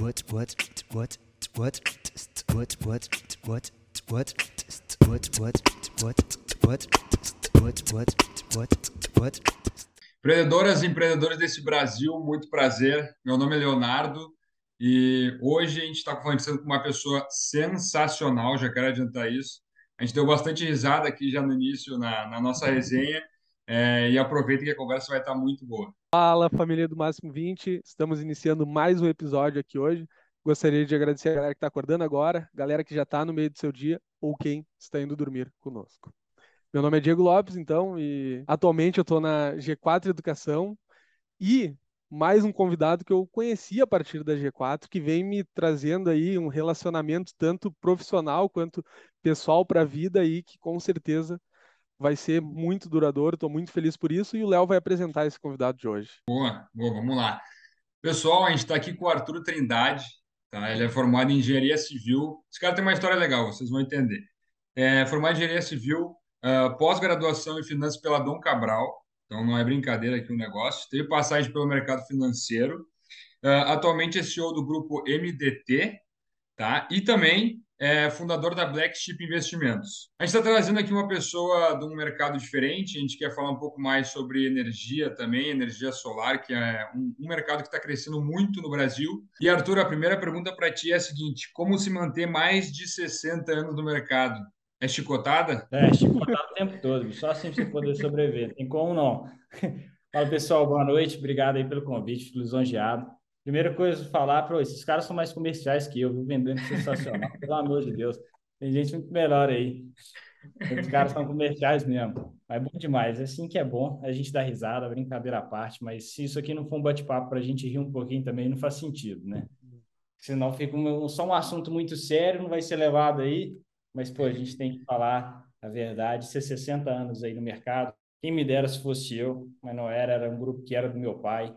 what what what what what what what what what what what what what what Empreendedoras e empreendedores desse Brasil, muito prazer. Meu nome é Leonardo e hoje a gente está conversando com uma pessoa sensacional, já quero adiantar isso. A gente deu bastante risada aqui já no início na, na nossa resenha é, e aproveita que a conversa vai estar muito boa. Fala, família do Máximo 20. Estamos iniciando mais um episódio aqui hoje. Gostaria de agradecer a galera que está acordando agora, galera que já está no meio do seu dia ou quem está indo dormir conosco. Meu nome é Diego Lopes, então, e atualmente eu estou na G4 Educação e mais um convidado que eu conheci a partir da G4, que vem me trazendo aí um relacionamento tanto profissional quanto pessoal para a vida aí, que com certeza vai ser muito duradouro, estou muito feliz por isso, e o Léo vai apresentar esse convidado de hoje. Boa, boa, vamos lá. Pessoal, a gente está aqui com o Arthur Trindade, tá? ele é formado em Engenharia Civil, esse cara tem uma história legal, vocês vão entender. É formado em Engenharia Civil, uh, pós-graduação em Finanças pela Dom Cabral, então não é brincadeira aqui o negócio, teve passagem pelo mercado financeiro, uh, atualmente é CEO do grupo MDT, tá? e também é fundador da Black Chip Investimentos. A gente está trazendo aqui uma pessoa de um mercado diferente, a gente quer falar um pouco mais sobre energia também, energia solar, que é um, um mercado que está crescendo muito no Brasil. E Arthur, a primeira pergunta para ti é a seguinte: como se manter mais de 60 anos no mercado? É chicotada? É, chicotada o tempo todo, só assim você poder sobreviver. Tem como não. Fala pessoal, boa noite, obrigado aí pelo convite, lisonjeado. Primeira coisa falar, para esses caras são mais comerciais que eu? Vendendo sensacional, pelo amor de Deus. Tem gente muito melhor aí. Os caras são comerciais mesmo. Mas é bom demais. É assim que é bom. A gente dá risada, brincadeira à parte. Mas se isso aqui não for um bate-papo para a gente rir um pouquinho também, não faz sentido, né? Senão fica só um assunto muito sério, não vai ser levado aí. Mas, pô, a gente tem que falar a verdade. Ser 60 anos aí no mercado. Quem me dera se fosse eu, mas não era. Era um grupo que era do meu pai.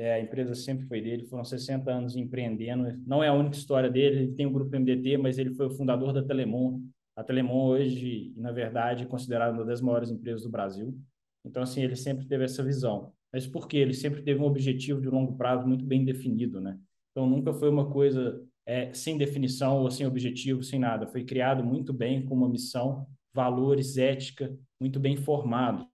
É, a empresa sempre foi dele, foram 60 anos empreendendo. Não é a única história dele, ele tem o grupo MDT, mas ele foi o fundador da Telemon. A Telemon hoje, na verdade, é considerada uma das maiores empresas do Brasil. Então, assim, ele sempre teve essa visão. Mas por quê? Ele sempre teve um objetivo de longo prazo muito bem definido, né? Então, nunca foi uma coisa é, sem definição ou sem objetivo, sem nada. Foi criado muito bem, com uma missão, valores, ética, muito bem formado.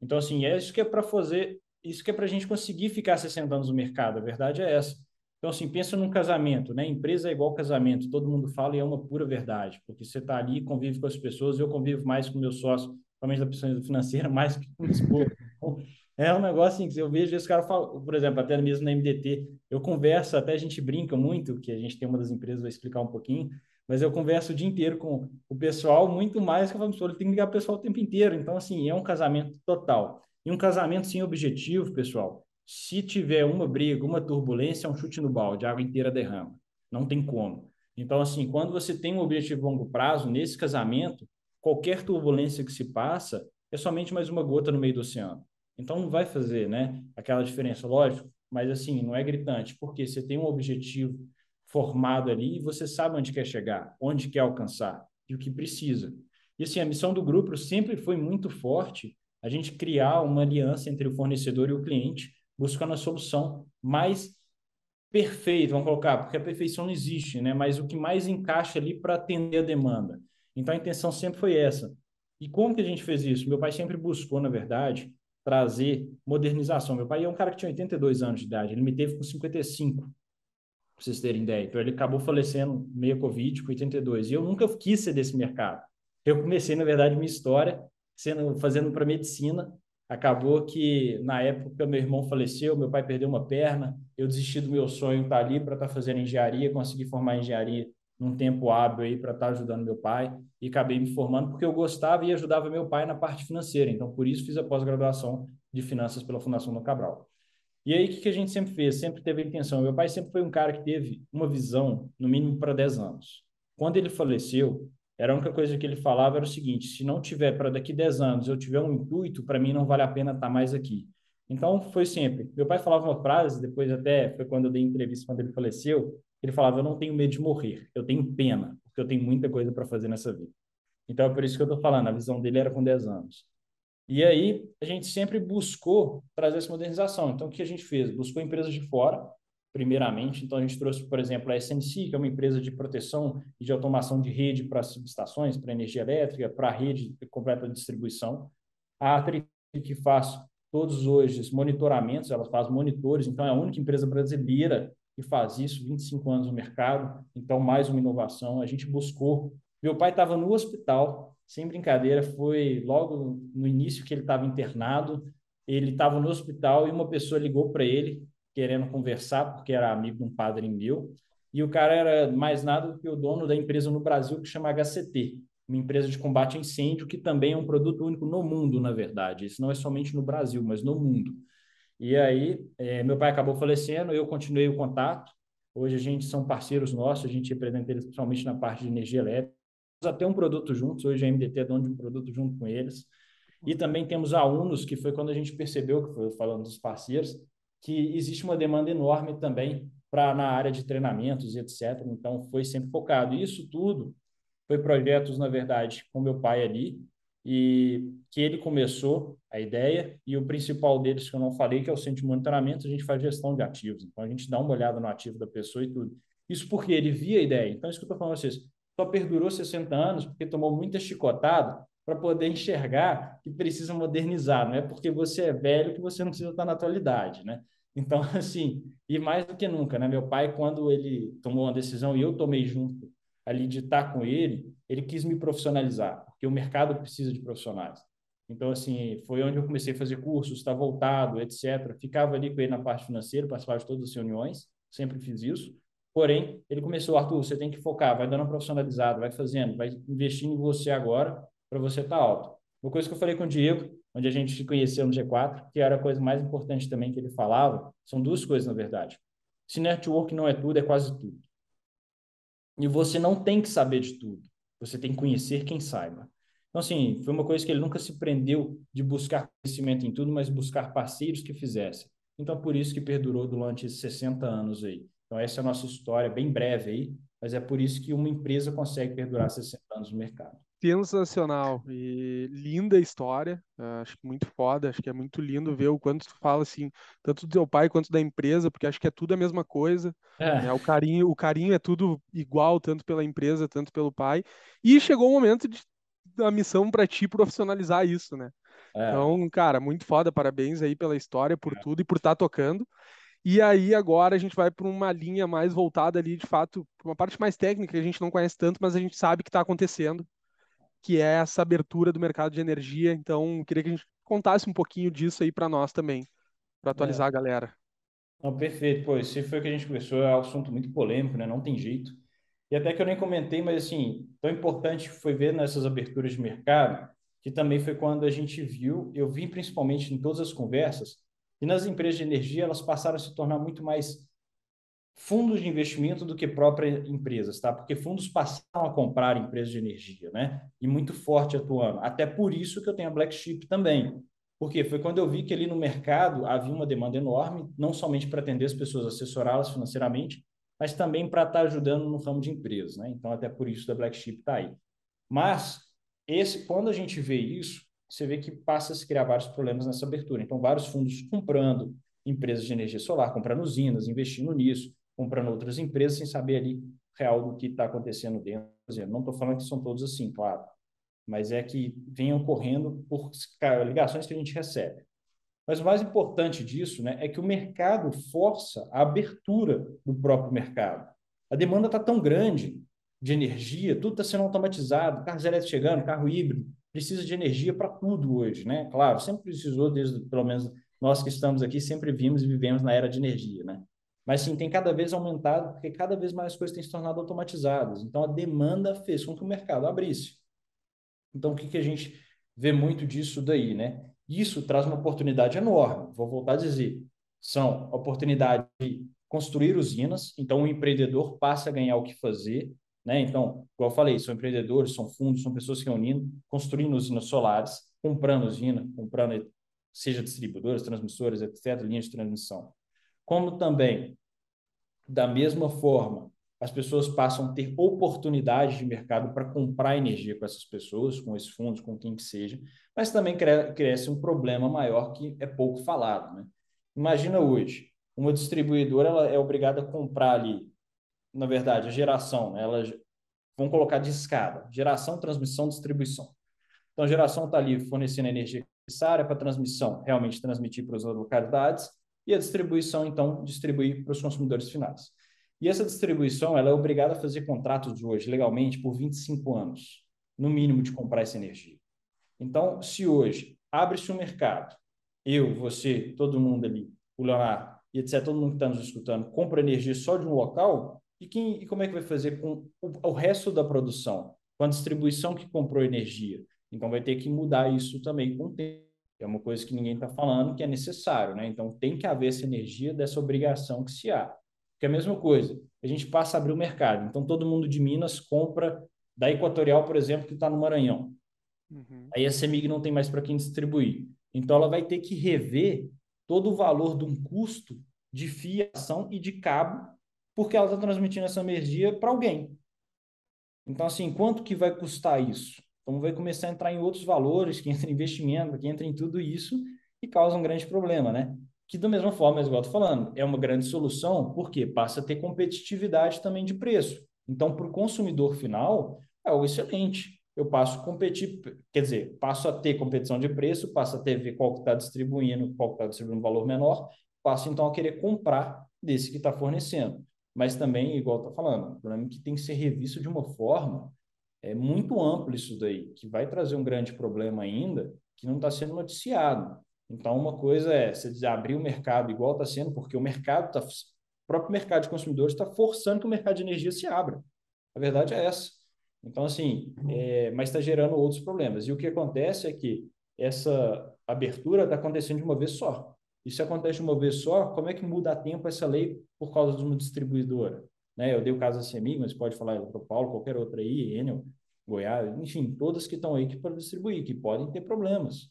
Então, assim, é isso que é para fazer isso que é para a gente conseguir ficar 60 anos no mercado, a verdade é essa. Então, assim, pensa num casamento, né? Empresa é igual casamento, todo mundo fala e é uma pura verdade, porque você está ali, convive com as pessoas, eu convivo mais com meu sócio, principalmente da pessoa financeira, mais que com o esposo. Então, é um negócio assim, que eu vejo esse cara fala, por exemplo, até mesmo na MDT, eu converso, até a gente brinca muito, que a gente tem uma das empresas, vai explicar um pouquinho, mas eu converso o dia inteiro com o pessoal, muito mais que eu falo, ele tem que ligar o pessoal o tempo inteiro. Então, assim, é um casamento total. E um casamento sem objetivo, pessoal, se tiver uma briga, uma turbulência, é um chute no balde, a água inteira derrama. Não tem como. Então, assim, quando você tem um objetivo a longo prazo, nesse casamento, qualquer turbulência que se passa é somente mais uma gota no meio do oceano. Então, não vai fazer né, aquela diferença, lógico, mas assim, não é gritante, porque você tem um objetivo formado ali e você sabe onde quer chegar, onde quer alcançar e o que precisa. E assim, a missão do grupo sempre foi muito forte a gente criar uma aliança entre o fornecedor e o cliente, buscando a solução mais perfeita, vamos colocar, porque a perfeição não existe, né? Mas o que mais encaixa ali para atender a demanda. Então a intenção sempre foi essa. E como que a gente fez isso? Meu pai sempre buscou, na verdade, trazer modernização. Meu pai é um cara que tinha 82 anos de idade, ele me teve com 55, para vocês terem ideia. Então ele acabou falecendo meio Covid com 82. E eu nunca quis ser desse mercado. Eu comecei, na verdade, minha história sendo fazendo para medicina. Acabou que na época meu irmão faleceu, meu pai perdeu uma perna, eu desisti do meu sonho estar tá ali para estar tá fazendo engenharia, consegui formar engenharia num tempo hábil aí para estar tá ajudando meu pai e acabei me formando porque eu gostava e ajudava meu pai na parte financeira. Então por isso fiz a pós-graduação de finanças pela Fundação do Cabral. E aí, o que, que a gente sempre fez? Sempre teve a intenção. Meu pai sempre foi um cara que teve uma visão, no mínimo, para 10 anos. Quando ele faleceu, era a única coisa que ele falava era o seguinte: se não tiver para daqui 10 anos eu tiver um intuito, para mim não vale a pena estar tá mais aqui. Então foi sempre. Meu pai falava uma frase, depois até foi quando eu dei entrevista quando ele faleceu, ele falava: "Eu não tenho medo de morrer, eu tenho pena, porque eu tenho muita coisa para fazer nessa vida". Então é por isso que eu estou falando, a visão dele era com 10 anos. E aí a gente sempre buscou trazer essa modernização. Então o que a gente fez? Buscou empresas de fora primeiramente. Então, a gente trouxe, por exemplo, a SNC, que é uma empresa de proteção e de automação de rede para subestações, para energia elétrica, para a rede completa de distribuição. A Atri, que faz todos hoje os monitoramentos, ela faz monitores, então é a única empresa brasileira que faz isso, 25 anos no mercado, então mais uma inovação. A gente buscou. Meu pai estava no hospital, sem brincadeira, foi logo no início que ele estava internado, ele estava no hospital e uma pessoa ligou para ele querendo conversar, porque era amigo de um padre meu, e o cara era mais nada do que o dono da empresa no Brasil que chama HCT, uma empresa de combate a incêndio que também é um produto único no mundo, na verdade. Isso não é somente no Brasil, mas no mundo. E aí, é, meu pai acabou falecendo, eu continuei o contato. Hoje a gente são parceiros nossos, a gente representa eles principalmente na parte de energia elétrica. Temos até um produto juntos, hoje a MDT é dono de um produto junto com eles. E também temos a Unos, que foi quando a gente percebeu, que foi falando dos parceiros, que existe uma demanda enorme também para na área de treinamentos e etc. Então, foi sempre focado. E isso tudo foi projetos, na verdade, com meu pai ali, e que ele começou a ideia, e o principal deles que eu não falei, que é o centro de monitoramento, a gente faz gestão de ativos. Então, a gente dá uma olhada no ativo da pessoa e tudo. Isso porque ele via a ideia. Então, isso que eu estou falando vocês, só perdurou 60 anos porque tomou muita chicotada para poder enxergar que precisa modernizar. Não é porque você é velho que você não precisa estar na atualidade, né? Então, assim, e mais do que nunca, né? Meu pai, quando ele tomou uma decisão e eu tomei junto ali de estar com ele, ele quis me profissionalizar, porque o mercado precisa de profissionais. Então, assim, foi onde eu comecei a fazer cursos, estar voltado, etc. Ficava ali com ele na parte financeira, participava de todas as reuniões, sempre fiz isso. Porém, ele começou, Arthur, você tem que focar, vai dando uma profissionalizada, vai fazendo, vai investindo em você agora para você estar alto. Uma coisa que eu falei com o Diego, onde a gente se conheceu no G4, que era a coisa mais importante também que ele falava, são duas coisas, na verdade. Se network não é tudo, é quase tudo. E você não tem que saber de tudo. Você tem que conhecer quem saiba. Então, assim, foi uma coisa que ele nunca se prendeu de buscar conhecimento em tudo, mas buscar parceiros que fizessem. Então, por isso que perdurou durante esses 60 anos aí. Então, essa é a nossa história, bem breve aí, mas é por isso que uma empresa consegue perdurar 60 anos no mercado sensacional e linda história, acho que muito foda, acho que é muito lindo ver o quanto tu fala assim, tanto do teu pai quanto da empresa, porque acho que é tudo a mesma coisa, é. né? O carinho, o carinho é tudo igual, tanto pela empresa, tanto pelo pai. E chegou o momento de da missão para ti profissionalizar isso, né? É. Então, cara, muito foda, parabéns aí pela história, por é. tudo e por estar tá tocando. E aí agora a gente vai para uma linha mais voltada ali, de fato, uma parte mais técnica que a gente não conhece tanto, mas a gente sabe que está acontecendo que é essa abertura do mercado de energia. Então, queria que a gente contasse um pouquinho disso aí para nós também, para atualizar é. a galera. Não, perfeito. Pô, esse foi o que a gente começou, é um assunto muito polêmico, né? Não tem jeito. E até que eu nem comentei, mas assim, tão importante foi ver nessas aberturas de mercado, que também foi quando a gente viu, eu vi principalmente em todas as conversas, que nas empresas de energia elas passaram a se tornar muito mais fundos de investimento do que próprias empresas, tá? Porque fundos passaram a comprar empresas de energia, né? E muito forte atuando. Até por isso que eu tenho a Black Sheep também. Porque foi quando eu vi que ali no mercado havia uma demanda enorme, não somente para atender as pessoas, assessorá-las financeiramente, mas também para estar ajudando no ramo de empresas, né? Então até por isso da Black Sheep está aí. Mas esse, quando a gente vê isso, você vê que passa a se criar vários problemas nessa abertura. Então vários fundos comprando empresas de energia solar, comprando usinas, investindo nisso comprando outras empresas sem saber ali real do que está acontecendo dentro. Não estou falando que são todos assim, claro, mas é que vem ocorrendo por ligações que a gente recebe. Mas o mais importante disso né, é que o mercado força a abertura do próprio mercado. A demanda está tão grande de energia, tudo está sendo automatizado, carros elétricos chegando, carro híbrido, precisa de energia para tudo hoje, né? Claro, sempre precisou, desde pelo menos nós que estamos aqui, sempre vimos e vivemos na era de energia, né? Mas sim, tem cada vez aumentado, porque cada vez mais coisas têm se tornado automatizadas. Então, a demanda fez com que o mercado abrisse. Então, o que, que a gente vê muito disso daí, né? Isso traz uma oportunidade enorme. Vou voltar a dizer, são oportunidade de construir usinas. Então, o empreendedor passa a ganhar o que fazer, né? Então, igual eu falei, são empreendedores, são fundos, são pessoas reunindo, construindo usinas solares, comprando usina, comprando seja distribuidoras, transmissoras, etc., linhas de transmissão como também, da mesma forma, as pessoas passam a ter oportunidades de mercado para comprar energia com essas pessoas, com esses fundos, com quem que seja, mas também cresce um problema maior que é pouco falado. Né? Imagina hoje, uma distribuidora ela é obrigada a comprar ali, na verdade, a geração, né? ela vão colocar de escada, geração, transmissão, distribuição. Então, a geração está ali fornecendo a energia necessária para transmissão, realmente transmitir para as localidades, e a distribuição, então, distribuir para os consumidores finais. E essa distribuição ela é obrigada a fazer contratos hoje, legalmente, por 25 anos, no mínimo, de comprar essa energia. Então, se hoje abre-se um mercado, eu, você, todo mundo ali, o Leonardo, e etc., todo mundo que está nos escutando, compra energia só de um local, e, quem, e como é que vai fazer com o, o resto da produção? Com a distribuição que comprou energia? Então, vai ter que mudar isso também com o tempo. É uma coisa que ninguém está falando que é necessário, né? Então, tem que haver essa energia dessa obrigação que se há. Porque é a mesma coisa, a gente passa a abrir o mercado. Então, todo mundo de Minas compra da Equatorial, por exemplo, que está no Maranhão. Uhum. Aí a CEMIG não tem mais para quem distribuir. Então, ela vai ter que rever todo o valor de um custo de fiação e de cabo porque ela está transmitindo essa energia para alguém. Então, assim, quanto que vai custar isso? Então, vai começar a entrar em outros valores, que entra em investimento, que entra em tudo isso e causa um grande problema, né? Que, da mesma forma, igual eu estou falando, é uma grande solução, porque passa a ter competitividade também de preço. Então, para o consumidor final, é algo excelente. Eu passo a competir, quer dizer, passo a ter competição de preço, passo a ter ver qual que está distribuindo, qual que está distribuindo um valor menor, passo então a querer comprar desse que está fornecendo mas também, igual está falando, o problema é que tem que ser revisto de uma forma é muito amplo isso daí, que vai trazer um grande problema ainda, que não está sendo noticiado. Então, uma coisa é você abrir o mercado igual está sendo, porque o mercado está, o próprio mercado de consumidores está forçando que o mercado de energia se abra. A verdade é essa. Então, assim, é, mas está gerando outros problemas. E o que acontece é que essa abertura está acontecendo de uma vez só. E se acontece de uma vez só, como é que muda a tempo essa lei por causa de uma distribuidora? Né? Eu dei o caso da CEMIG, mas pode falar para o Paulo, qualquer outra aí, Enel, Goiás, enfim, todas que estão aí que para distribuir, que podem ter problemas.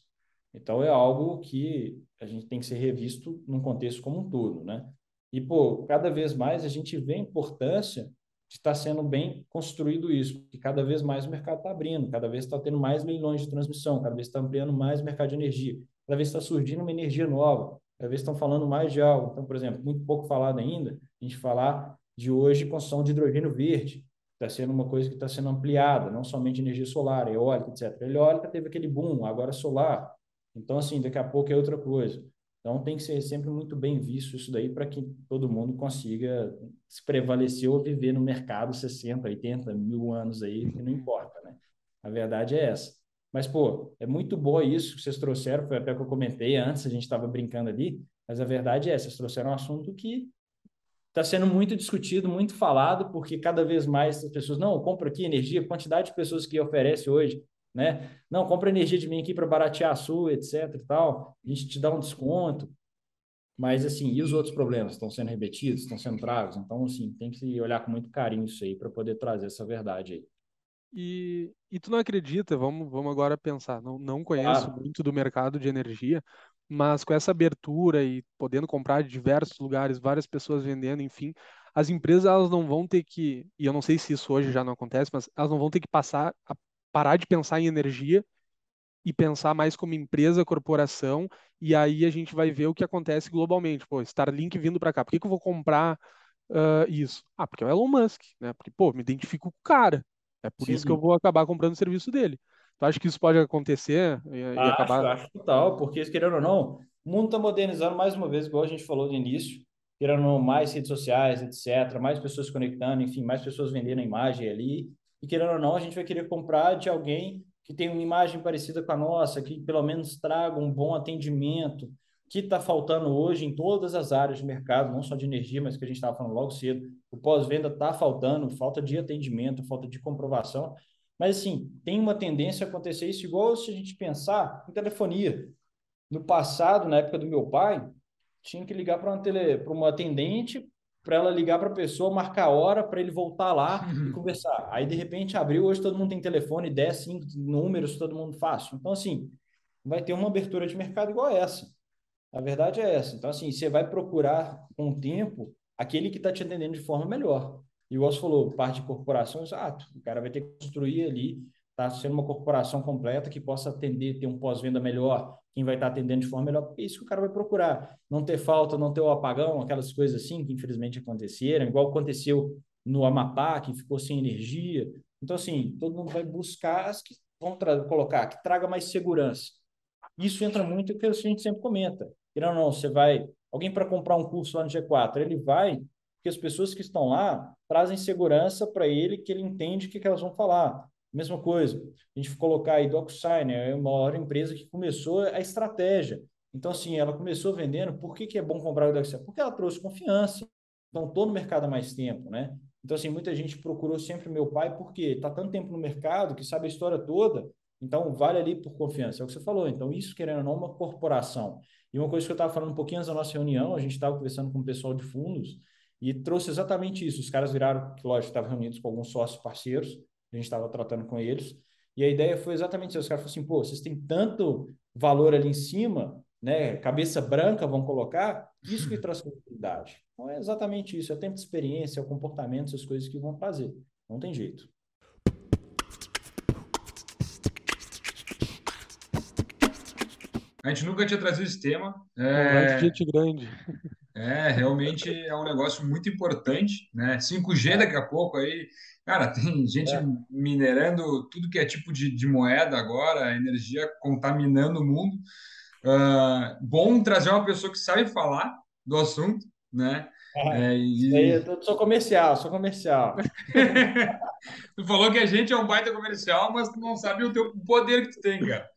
Então é algo que a gente tem que ser revisto num contexto como um todo, né? E pô, cada vez mais a gente vê a importância de estar sendo bem construído isso, porque cada vez mais o mercado está abrindo, cada vez está tendo mais leilões de transmissão, cada vez está ampliando mais o mercado de energia, cada vez está surgindo uma energia nova cada vez estão falando mais de algo. Então, por exemplo, muito pouco falado ainda, a gente falar de hoje construção de hidrogênio verde, está sendo uma coisa que está sendo ampliada, não somente energia solar, eólica, etc. A eólica teve aquele boom, agora solar. Então, assim, daqui a pouco é outra coisa. Então, tem que ser sempre muito bem visto isso daí para que todo mundo consiga se prevalecer ou viver no mercado 60, 80 mil anos aí, que não importa, né? A verdade é essa. Mas, pô, é muito boa isso que vocês trouxeram, foi até que eu comentei antes, a gente estava brincando ali, mas a verdade é, vocês trouxeram um assunto que está sendo muito discutido, muito falado, porque cada vez mais as pessoas, não, compra aqui energia, quantidade de pessoas que oferece hoje, né? Não, compra energia de mim aqui para baratear a sua, etc e tal, a gente te dá um desconto. Mas, assim, e os outros problemas estão sendo repetidos, estão sendo tragos? Então, assim, tem que olhar com muito carinho isso aí para poder trazer essa verdade aí. E, e tu não acredita, vamos, vamos agora pensar, não, não conheço claro. muito do mercado de energia, mas com essa abertura e podendo comprar de diversos lugares, várias pessoas vendendo, enfim, as empresas elas não vão ter que, e eu não sei se isso hoje já não acontece, mas elas não vão ter que passar a parar de pensar em energia e pensar mais como empresa, corporação, e aí a gente vai ver o que acontece globalmente. Pô, Starlink vindo para cá, por que, que eu vou comprar uh, isso? Ah, porque é o Elon Musk, né? Porque, pô, me identifico com o cara. É por Sim. isso que eu vou acabar comprando o serviço dele. Tu acha que isso pode acontecer e, e acho, acabar? Acho total, porque querendo ou não, o mundo está modernizando mais uma vez, igual a gente falou no início, querendo ou não, mais redes sociais, etc., mais pessoas se conectando, enfim, mais pessoas vendendo a imagem ali. E querendo ou não, a gente vai querer comprar de alguém que tem uma imagem parecida com a nossa, que pelo menos traga um bom atendimento, que está faltando hoje em todas as áreas de mercado, não só de energia, mas que a gente estava falando logo cedo. O pós-venda está faltando, falta de atendimento, falta de comprovação. Mas, assim, tem uma tendência a acontecer isso, igual se a gente pensar em telefonia. No passado, na época do meu pai, tinha que ligar para uma, tele, uma atendente, para ela ligar para a pessoa, marcar a hora para ele voltar lá e conversar. Aí, de repente, abriu, hoje todo mundo tem telefone, 10, 5 números, todo mundo fácil. Então, assim, vai ter uma abertura de mercado igual essa. A verdade é essa. Então, assim, você vai procurar com o tempo aquele que está te atendendo de forma melhor. E o você falou, parte de corporação, exato. O cara vai ter que construir ali, tá sendo uma corporação completa que possa atender, ter um pós-venda melhor, quem vai estar atendendo de forma melhor, porque é isso que o cara vai procurar. Não ter falta, não ter o apagão, aquelas coisas assim que infelizmente aconteceram, igual aconteceu no Amapá, que ficou sem energia. Então, assim, todo mundo vai buscar as que vão colocar, que traga mais segurança. Isso entra muito no que a gente sempre comenta. Querendo ou não, você vai. Alguém para comprar um curso lá no G4, ele vai, porque as pessoas que estão lá trazem segurança para ele, que ele entende o que, que elas vão falar. Mesma coisa, a gente colocar aí DocuSign, é uma maior empresa que começou a estratégia. Então, assim, ela começou vendendo, por que, que é bom comprar o DocuSign? Porque ela trouxe confiança. Então, estou no mercado há mais tempo, né? Então, assim, muita gente procurou sempre meu pai porque está tanto tempo no mercado que sabe a história toda, então vale ali por confiança. É o que você falou. Então, isso, querendo ou não, uma corporação. E uma coisa que eu estava falando um pouquinho antes da nossa reunião, a gente estava conversando com o pessoal de fundos e trouxe exatamente isso. Os caras viraram, que lógico, estavam reunidos com alguns sócios parceiros, a gente estava tratando com eles, e a ideia foi exatamente isso. Os caras falaram assim, pô, vocês têm tanto valor ali em cima, né? Cabeça branca, vão colocar, isso que traz credibilidade. Então é exatamente isso, é o tempo de experiência, é o comportamento, essas coisas que vão fazer. Não tem jeito. A gente nunca tinha trazido esse tema. É... gente grande. É, realmente é um negócio muito importante, né? 5G daqui a pouco aí, cara, tem gente é. minerando tudo que é tipo de, de moeda agora, energia contaminando o mundo. Uh, bom trazer uma pessoa que sabe falar do assunto, né? É, e... Eu sou comercial, sou comercial. tu falou que a gente é um baita comercial, mas tu não sabe o teu poder que tu tem, cara.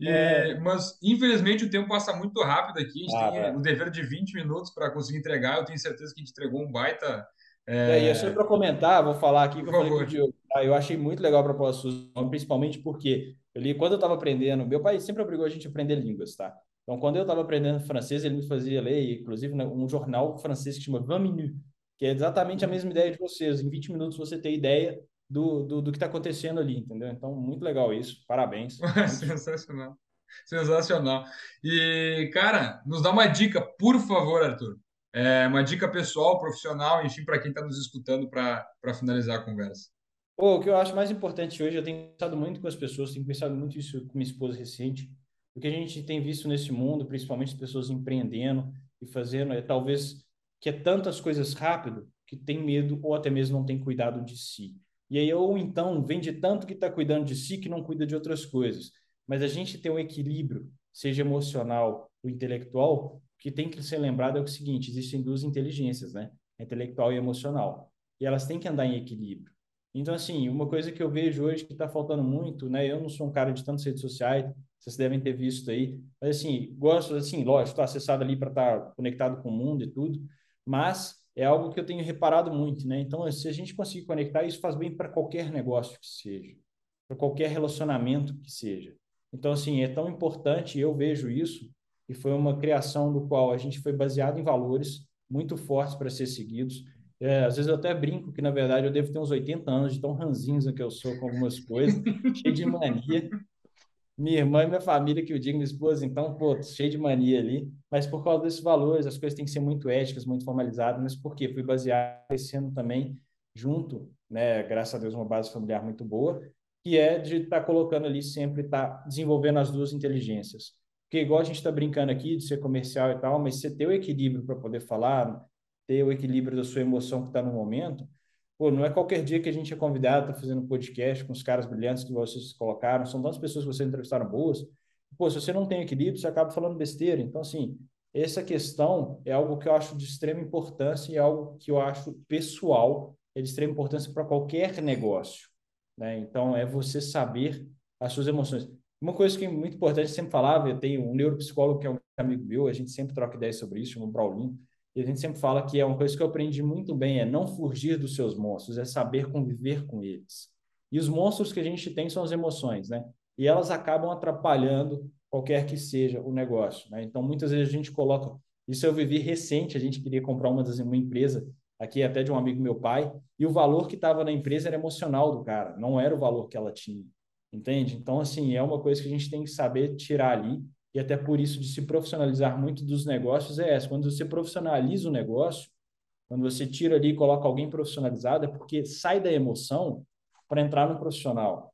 E, é. Mas, infelizmente, o tempo passa muito rápido aqui. A gente ah, tem é. o dever de 20 minutos para conseguir entregar. Eu tenho certeza que a gente entregou um baita. É... E só para comentar, vou falar aqui que Por eu falei com o Diogo. Tá? Eu achei muito legal a proposta principalmente porque eu li, quando eu estava aprendendo, meu pai sempre obrigou a gente a aprender línguas, tá? Então, quando eu estava aprendendo francês, ele me fazia ler, inclusive, né, um jornal francês que chama 20 Minutes, que é exatamente a mesma ideia de vocês. Em 20 minutos você tem ideia do, do, do que está acontecendo ali, entendeu? Então, muito legal isso. Parabéns. Sensacional. Sensacional. E, cara, nos dá uma dica, por favor, Arthur. É, uma dica pessoal, profissional, enfim, para quem está nos escutando para finalizar a conversa. Pô, o que eu acho mais importante hoje, eu tenho pensado muito com as pessoas, tenho pensado muito isso com minha esposa recente, o que a gente tem visto nesse mundo, principalmente pessoas empreendendo e fazendo, é talvez que é tantas coisas rápido que tem medo ou até mesmo não tem cuidado de si. E aí, ou então, vende tanto que está cuidando de si que não cuida de outras coisas. Mas a gente tem um equilíbrio, seja emocional ou intelectual, que tem que ser lembrado é o seguinte: existem duas inteligências, né? Intelectual e emocional. E elas têm que andar em equilíbrio. Então, assim, uma coisa que eu vejo hoje que está faltando muito, né? Eu não sou um cara de tantas redes sociais, vocês devem ter visto aí. Mas, assim, gosto, assim, lógico, estou acessado ali para estar tá conectado com o mundo e tudo, mas é algo que eu tenho reparado muito, né? Então, se a gente conseguir conectar, isso faz bem para qualquer negócio que seja, para qualquer relacionamento que seja. Então, assim, é tão importante, eu vejo isso, e foi uma criação do qual a gente foi baseado em valores muito fortes para ser seguidos. É, às vezes eu até brinco que, na verdade, eu devo ter uns 80 anos de tão ranzinza que eu sou com algumas coisas, cheio de mania, minha irmã e minha família, que eu digo, minha esposa, então, pô, cheio de mania ali, mas por causa desses valores, as coisas têm que ser muito éticas, muito formalizadas, mas por quê? Fui baseado esse ano também, junto, né, graças a Deus, uma base familiar muito boa, que é de estar tá colocando ali sempre, estar tá desenvolvendo as duas inteligências. Porque igual a gente está brincando aqui de ser comercial e tal, mas você ter o equilíbrio para poder falar, ter o equilíbrio da sua emoção que está no momento, Pô, não é qualquer dia que a gente é convidado, tá fazendo podcast com os caras brilhantes que vocês colocaram, são tantas pessoas que vocês entrevistaram boas. Pô, se você não tem equilíbrio, você acaba falando besteira. Então, assim, essa questão é algo que eu acho de extrema importância e é algo que eu acho pessoal, é de extrema importância para qualquer negócio. Né? Então, é você saber as suas emoções. Uma coisa que é muito importante, eu sempre falava, eu tenho um neuropsicólogo que é um amigo meu, a gente sempre troca ideias sobre isso, chama Braulinho, e a gente sempre fala que é uma coisa que eu aprendi muito bem, é não fugir dos seus monstros, é saber conviver com eles. E os monstros que a gente tem são as emoções, né? E elas acabam atrapalhando qualquer que seja o negócio, né? Então, muitas vezes a gente coloca... Isso eu vivi recente, a gente queria comprar uma, das, uma empresa, aqui até de um amigo meu pai, e o valor que estava na empresa era emocional do cara, não era o valor que ela tinha, entende? Então, assim, é uma coisa que a gente tem que saber tirar ali e até por isso de se profissionalizar muito dos negócios é essa. Quando você profissionaliza o negócio, quando você tira ali e coloca alguém profissionalizado, é porque sai da emoção para entrar no profissional.